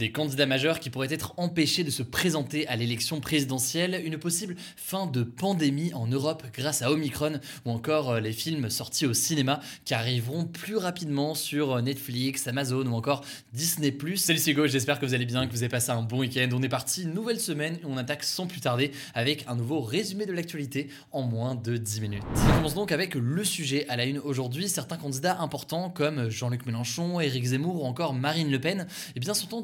Des candidats majeurs qui pourraient être empêchés de se présenter à l'élection présidentielle, une possible fin de pandémie en Europe grâce à Omicron ou encore euh, les films sortis au cinéma qui arriveront plus rapidement sur euh, Netflix, Amazon ou encore Disney+. Salut c'est Hugo, j'espère que vous allez bien, que vous avez passé un bon week-end. On est parti, nouvelle semaine et on attaque sans plus tarder avec un nouveau résumé de l'actualité en moins de 10 minutes. On commence donc avec le sujet à la une aujourd'hui. Certains candidats importants comme Jean-Luc Mélenchon, Éric Zemmour ou encore Marine Le Pen eh bien, sont en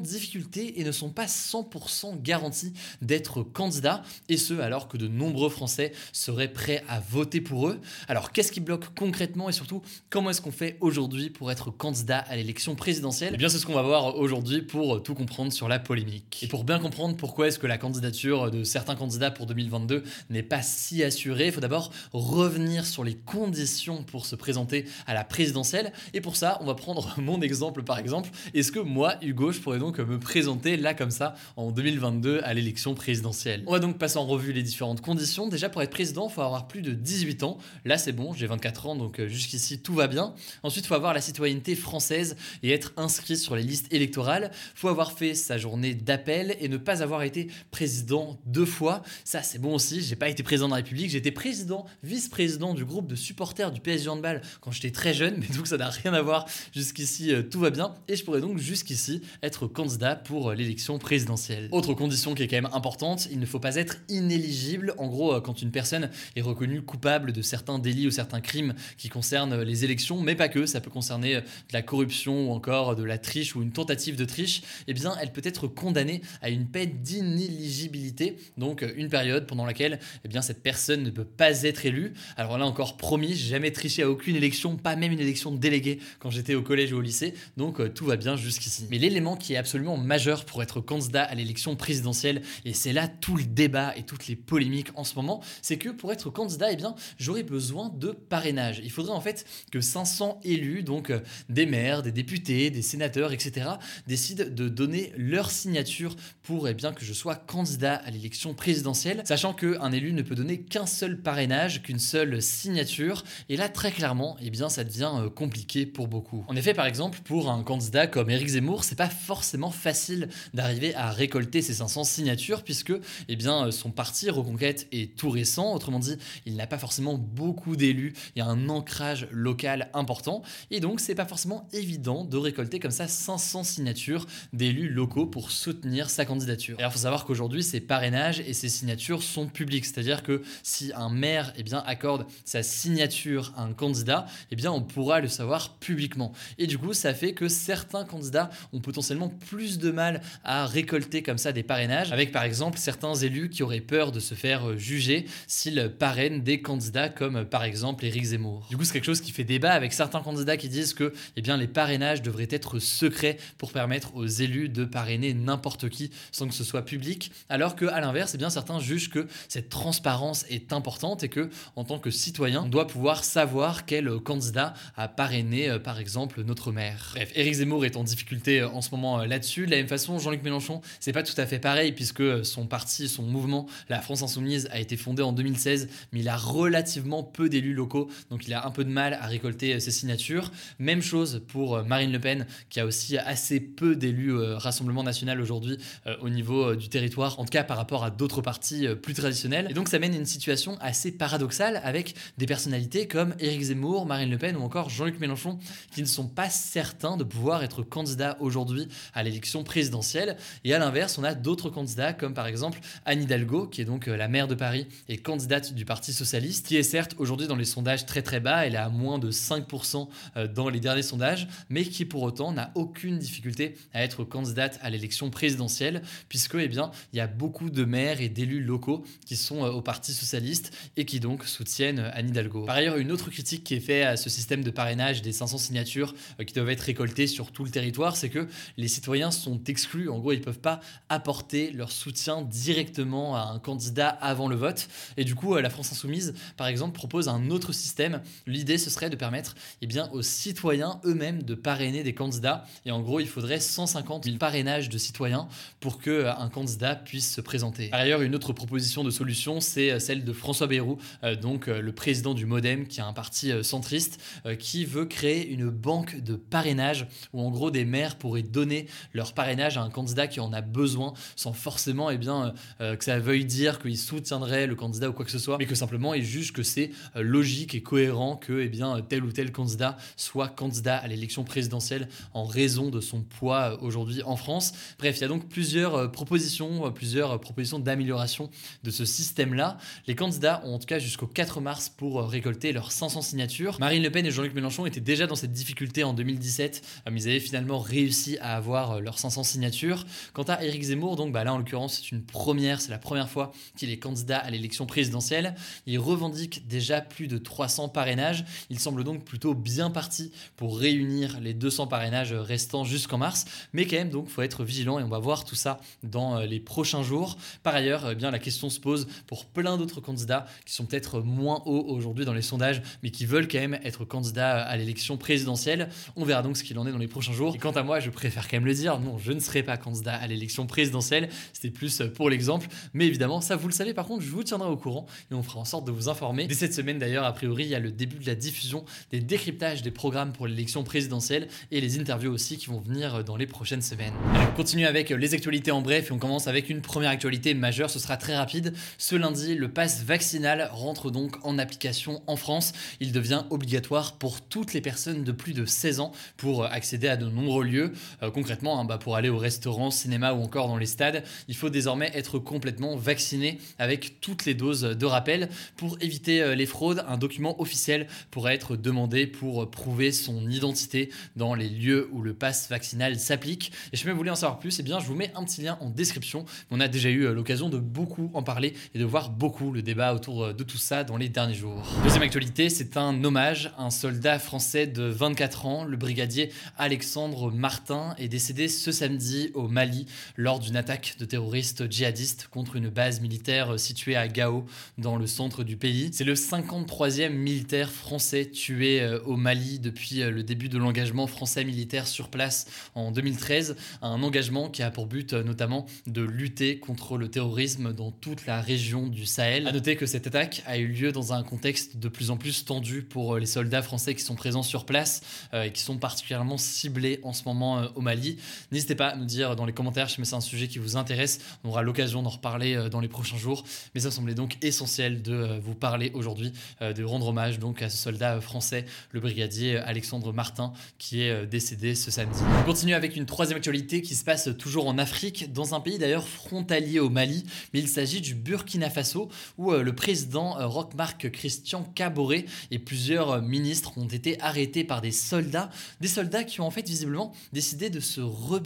et ne sont pas 100% garantis d'être candidats, et ce alors que de nombreux Français seraient prêts à voter pour eux. Alors qu'est-ce qui bloque concrètement et surtout comment est-ce qu'on fait aujourd'hui pour être candidat à l'élection présidentielle? Eh bien c'est ce qu'on va voir aujourd'hui pour tout comprendre sur la polémique. Et pour bien comprendre pourquoi est-ce que la candidature de certains candidats pour 2022 n'est pas si assurée, il faut d'abord revenir sur les conditions pour se présenter à la présidentielle. Et pour ça, on va prendre mon exemple par exemple. Est-ce que moi, Hugo, je pourrais donc présenter là comme ça en 2022 à l'élection présidentielle. On va donc passer en revue les différentes conditions. Déjà pour être président, il faut avoir plus de 18 ans. Là c'est bon, j'ai 24 ans donc euh, jusqu'ici tout va bien. Ensuite, il faut avoir la citoyenneté française et être inscrit sur les listes électorales. Il faut avoir fait sa journée d'appel et ne pas avoir été président deux fois. Ça c'est bon aussi, j'ai pas été président de la République, j'ai été président, vice-président du groupe de supporters du PSG Handball quand j'étais très jeune, mais donc ça n'a rien à voir. Jusqu'ici euh, tout va bien et je pourrais donc jusqu'ici être candidat pour l'élection présidentielle. Autre condition qui est quand même importante, il ne faut pas être inéligible. En gros, euh, quand une personne est reconnue coupable de certains délits ou certains crimes qui concernent les élections, mais pas que, ça peut concerner euh, de la corruption ou encore de la triche ou une tentative de triche, eh bien, elle peut être condamnée à une peine d'inéligibilité, donc euh, une période pendant laquelle eh bien, cette personne ne peut pas être élue. Alors là encore, promis, jamais triché à aucune élection, pas même une élection de délégué quand j'étais au collège ou au lycée, donc tout va bien jusqu'ici. Mais l'élément qui est absolument majeur pour être candidat à l'élection présidentielle, et c'est là tout le débat et toutes les polémiques en ce moment, c'est que pour être candidat, eh bien, j'aurais besoin de parrainage. Il faudrait en fait que 500 élus, donc euh, des maires, des députés, des sénateurs, etc., décident de donner leur signature pour eh bien, que je sois candidat à l'élection présidentielle, sachant qu'un élu ne peut donner qu'un seul parrainage, qu'une seule signature, et là, très clairement, eh bien, ça devient euh, compliqué pour beaucoup. En effet, par exemple, pour un candidat comme Éric Zemmour, c'est pas forcément facile d'arriver à récolter ces 500 signatures puisque eh bien, euh, son parti Reconquête est tout récent. Autrement dit, il n'a pas forcément beaucoup d'élus. Il y a un ancrage local important et donc c'est pas forcément évident de récolter comme ça 500 signatures d'élus locaux pour soutenir sa candidature. Alors il faut savoir qu'aujourd'hui ces parrainages et ces signatures sont publics, c'est-à-dire que si un maire eh bien, accorde sa signature à un candidat, eh bien on pourra le savoir publiquement. Et du coup, ça fait que certains candidats ont potentiellement plus de mal à récolter comme ça des parrainages, avec par exemple certains élus qui auraient peur de se faire euh, juger s'ils parrainent des candidats comme euh, par exemple Éric Zemmour. Du coup, c'est quelque chose qui fait débat avec certains candidats qui disent que eh bien, les parrainages devraient être secrets pour permettre aux élus de parrainer n'importe qui sans que ce soit public, alors que à l'inverse, eh certains jugent que cette transparence est importante et que en tant que citoyen, on doit pouvoir savoir quel candidat a parrainé euh, par exemple notre maire. Bref, Éric Zemmour est en difficulté en ce moment là-dessus. De la même façon, Jean-Luc Mélenchon, c'est pas tout à fait pareil puisque son parti, son mouvement, la France Insoumise, a été fondé en 2016, mais il a relativement peu d'élus locaux, donc il a un peu de mal à récolter ses signatures. Même chose pour euh, Marine Le Pen, qui a aussi assez peu d'élus euh, Rassemblement National aujourd'hui euh, au niveau du territoire, en tout cas par rapport à d'autres partis plus traditionnels. Et donc ça mène à une situation assez paradoxale avec des personnalités comme Éric Zemmour, Marine Le Pen ou encore Jean-Luc Mélenchon qui ne sont pas certains de pouvoir être candidats aujourd'hui à l'élection l'élection présidentielle. Et à l'inverse, on a d'autres candidats comme par exemple Anne Hidalgo, qui est donc la maire de Paris et candidate du Parti socialiste, qui est certes aujourd'hui dans les sondages très très bas, elle est à moins de 5% dans les derniers sondages, mais qui pour autant n'a aucune difficulté à être candidate à l'élection présidentielle, puisque eh bien, il y a beaucoup de maires et d'élus locaux qui sont au Parti socialiste et qui donc soutiennent Anne Hidalgo. Par ailleurs, une autre critique qui est faite à ce système de parrainage des 500 signatures euh, qui doivent être récoltées sur tout le territoire, c'est que les citoyens sont exclus. En gros, ils ne peuvent pas apporter leur soutien directement à un candidat avant le vote. Et du coup, euh, la France Insoumise, par exemple, propose un autre système. L'idée, ce serait de permettre eh bien, aux citoyens eux-mêmes de parrainer des candidats. Et en gros, il faudrait 150 000 parrainages de citoyens pour qu'un euh, candidat puisse se présenter. Par ailleurs, une autre proposition de solution, c'est celle de François Bayrou, donc le président du Modem, qui est un parti centriste, qui veut créer une banque de parrainage où en gros des maires pourraient donner leur parrainage à un candidat qui en a besoin sans forcément eh bien, euh, que ça veuille dire qu'il soutiendrait le candidat ou quoi que ce soit, mais que simplement il juge que c'est euh, logique et cohérent que eh bien, tel ou tel candidat soit candidat à l'élection présidentielle en raison de son poids euh, aujourd'hui en France. Bref, il y a donc plusieurs propositions, plusieurs propositions d'amélioration de ce système-là. Les candidats ont en tout cas jusqu'au 4 mars pour récolter leurs 500 signatures. Marine Le Pen et Jean-Luc Mélenchon étaient déjà dans cette difficulté en 2017, mais ils avaient finalement réussi à avoir euh, leurs 500 signatures. Quant à Éric Zemmour, donc bah là en l'occurrence c'est une première, c'est la première fois qu'il est candidat à l'élection présidentielle. Il revendique déjà plus de 300 parrainages. Il semble donc plutôt bien parti pour réunir les 200 parrainages restants jusqu'en mars. Mais quand même, donc, faut être vigilant et on va voir tout ça dans euh, les prochains jours. Par ailleurs, eh bien, la question se pose pour plein d'autres candidats qui sont peut-être moins hauts aujourd'hui dans les sondages, mais qui veulent quand même être candidats à l'élection présidentielle. On verra donc ce qu'il en est dans les prochains jours. Quant à moi, je préfère quand même le dire, non, je ne serai pas candidat à l'élection présidentielle. C'était plus pour l'exemple. Mais évidemment, ça vous le savez, par contre, je vous tiendrai au courant et on fera en sorte de vous informer. Dès cette semaine d'ailleurs, a priori, il y a le début de la diffusion des décryptages des programmes pour l'élection présidentielle et les interviews aussi qui vont venir dans les prochaines semaines. on continue avec les actualités en bref et on commence avec une première actualité majeure, ce sera très rapide. Ce lundi, le pass vaccinal rentre donc en application en France. Il devient obligatoire pour toutes les personnes de plus de 16 ans pour accéder à de nombreux lieux. Euh, concrètement, bah, pour aller au restaurant, cinéma ou encore dans les stades, il faut désormais être complètement vacciné avec toutes les doses de rappel. Pour éviter euh, les fraudes, un document officiel pourrait être demandé pour prouver son identité dans les lieux où le pass vaccinal s'applique. Et si vous voulez en savoir plus, eh bien, je vous mets un petit lien en description. On a déjà eu euh, l'occasion de beaucoup en parler et de voir beaucoup le débat autour de tout ça dans les derniers jours. Deuxième actualité, c'est un hommage, un soldat français de 24 ans, le brigadier Alexandre Martin, est décédé ce samedi au Mali lors d'une attaque de terroristes djihadistes contre une base militaire située à Gao, dans le centre du pays. C'est le 53e militaire français tué euh, au Mali depuis euh, le début de l'engagement français militaire sur place en 2013, un engagement qui a pour but euh, notamment de lutter contre le terrorisme dans toute la région du Sahel. A noter que cette attaque a eu lieu dans un contexte de plus en plus tendu pour les soldats français qui sont présents sur place euh, et qui sont particulièrement ciblés en ce moment euh, au Mali. N'hésitez pas à nous dire dans les commentaires si c'est un sujet qui vous intéresse. On aura l'occasion d'en reparler euh, dans les prochains jours. Mais ça semblait donc essentiel de vous parler aujourd'hui, de rendre hommage donc à ce soldat français, le brigadier Alexandre Martin, qui est décédé ce samedi. On continue avec une troisième actualité qui se passe toujours en Afrique, dans un pays d'ailleurs frontalier au Mali, mais il s'agit du Burkina Faso, où le président Roch-Marc Christian Caboret et plusieurs ministres ont été arrêtés par des soldats, des soldats qui ont en fait visiblement décidé de se rebeller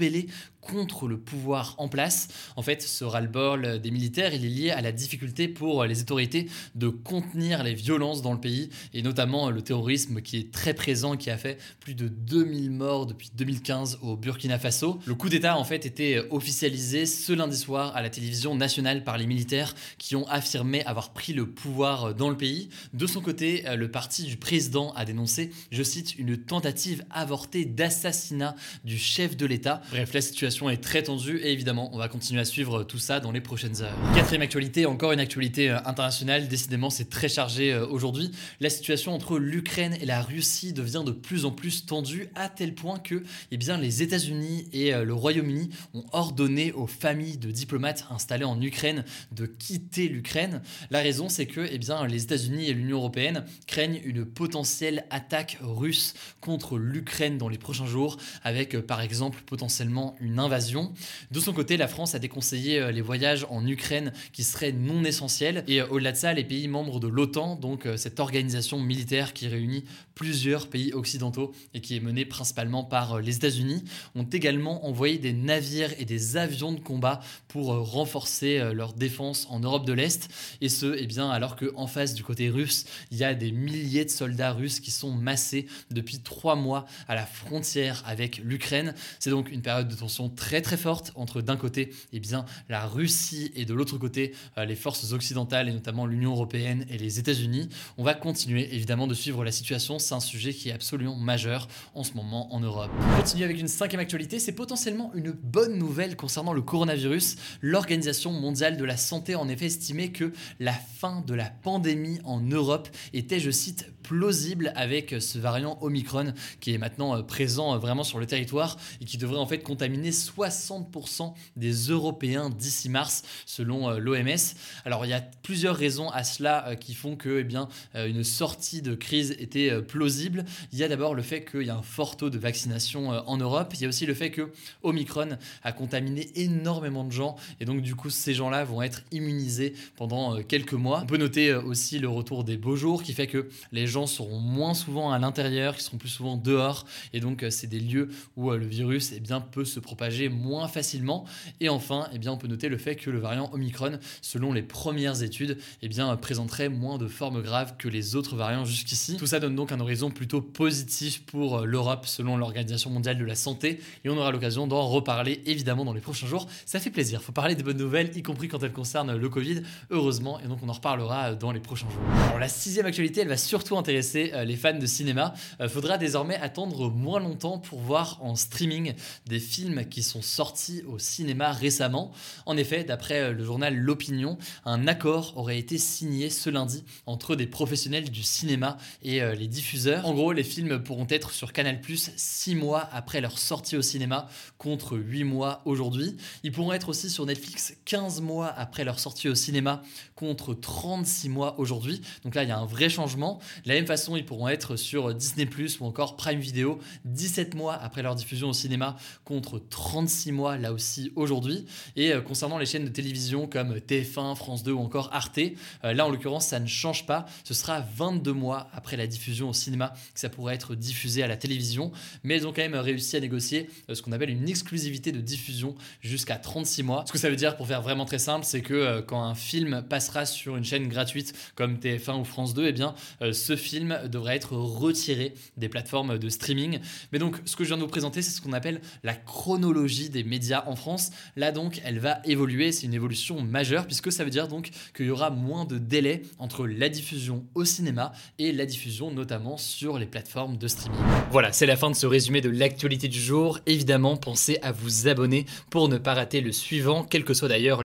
contre le pouvoir en place. En fait, ce ras-le-bol des militaires, il est lié à la difficulté pour les autorités de contenir les violences dans le pays, et notamment le terrorisme qui est très présent, qui a fait plus de 2000 morts depuis 2015 au Burkina Faso. Le coup d'État, en fait, était officialisé ce lundi soir à la télévision nationale par les militaires qui ont affirmé avoir pris le pouvoir dans le pays. De son côté, le parti du président a dénoncé, je cite, une tentative avortée d'assassinat du chef de l'État. Bref, la situation est très tendue et évidemment, on va continuer à suivre tout ça dans les prochaines heures. Quatrième actualité, encore une actualité euh, internationale. Décidément, c'est très chargé euh, aujourd'hui. La situation entre l'Ukraine et la Russie devient de plus en plus tendue à tel point que eh bien, les États-Unis et euh, le Royaume-Uni ont ordonné aux familles de diplomates installés en Ukraine de quitter l'Ukraine. La raison, c'est que eh bien, les États-Unis et l'Union européenne craignent une potentielle attaque russe contre l'Ukraine dans les prochains jours, avec par exemple potentiellement une invasion. De son côté, la France a déconseillé les voyages en Ukraine qui seraient non essentiels. Et au-delà de ça, les pays membres de l'OTAN, donc cette organisation militaire qui réunit plusieurs pays occidentaux et qui est menée principalement par les États-Unis, ont également envoyé des navires et des avions de combat pour renforcer leur défense en Europe de l'Est. Et ce, eh bien, alors qu'en face du côté russe, il y a des milliers de soldats russes qui sont massés depuis trois mois à la frontière avec l'Ukraine. C'est donc une période de tension très très forte entre d'un côté eh bien, la Russie et de l'autre côté euh, les forces occidentales et notamment l'Union européenne et les États-Unis. On va continuer évidemment de suivre la situation. C'est un sujet qui est absolument majeur en ce moment en Europe. On continue avec une cinquième actualité. C'est potentiellement une bonne nouvelle concernant le coronavirus. L'Organisation mondiale de la santé en effet estimé que la fin de la pandémie en Europe était, je cite, plausible avec ce variant Omicron qui est maintenant euh, présent euh, vraiment sur le territoire et qui devrait en fait contaminer 60% des Européens d'ici mars selon euh, l'OMS. Alors il y a plusieurs raisons à cela qui font que eh bien, une sortie de crise était plausible. Il y a d'abord le fait qu'il y a un fort taux de vaccination en Europe. Il y a aussi le fait que Omicron a contaminé énormément de gens et donc du coup ces gens-là vont être immunisés pendant quelques mois. On peut noter aussi le retour des beaux jours qui fait que les gens seront moins souvent à l'intérieur, qui seront plus souvent dehors. Et donc, euh, c'est des lieux où euh, le virus eh bien, peut se propager moins facilement. Et enfin, eh bien, on peut noter le fait que le variant Omicron, selon les premières études, eh bien, présenterait moins de formes graves que les autres variants jusqu'ici. Tout ça donne donc un horizon plutôt positif pour euh, l'Europe, selon l'Organisation mondiale de la santé. Et on aura l'occasion d'en reparler évidemment dans les prochains jours. Ça fait plaisir. Faut parler des bonnes nouvelles, y compris quand elles concernent le Covid, heureusement. Et donc, on en reparlera dans les prochains jours. La sixième actualité, elle va surtout intéresser euh, les fans de cinéma, euh, faudra désormais attendre moins longtemps pour voir en streaming des films qui sont sortis au cinéma récemment. En effet, d'après euh, le journal L'Opinion, un accord aurait été signé ce lundi entre des professionnels du cinéma et les diffuseurs. En gros, les films pourront être sur Canal+ 6 mois après leur sortie au cinéma contre 8 mois aujourd'hui. Ils pourront être aussi sur Netflix 15 mois après leur sortie au cinéma contre 36 mois aujourd'hui. Donc là, il y a un vrai changement. Même façon, ils pourront être sur Disney ⁇ ou encore Prime Video 17 mois après leur diffusion au cinéma contre 36 mois là aussi aujourd'hui. Et euh, concernant les chaînes de télévision comme TF1, France 2 ou encore Arte, euh, là en l'occurrence ça ne change pas. Ce sera 22 mois après la diffusion au cinéma que ça pourrait être diffusé à la télévision. Mais elles ont quand même réussi à négocier euh, ce qu'on appelle une exclusivité de diffusion jusqu'à 36 mois. Ce que ça veut dire pour faire vraiment très simple, c'est que quand un film passera sur une chaîne gratuite comme TF1 ou France 2, et eh bien ce film devrait être retiré des plateformes de streaming. Mais donc, ce que je viens de vous présenter, c'est ce qu'on appelle la chronologie des médias en France. Là, donc, elle va évoluer. C'est une évolution majeure, puisque ça veut dire donc qu'il y aura moins de délai entre la diffusion au cinéma et la diffusion, notamment sur les plateformes de streaming. Voilà, c'est la fin de ce résumé de l'actualité du jour. Évidemment, pensez à vous abonner pour ne pas rater le suivant, quel que soit d'ailleurs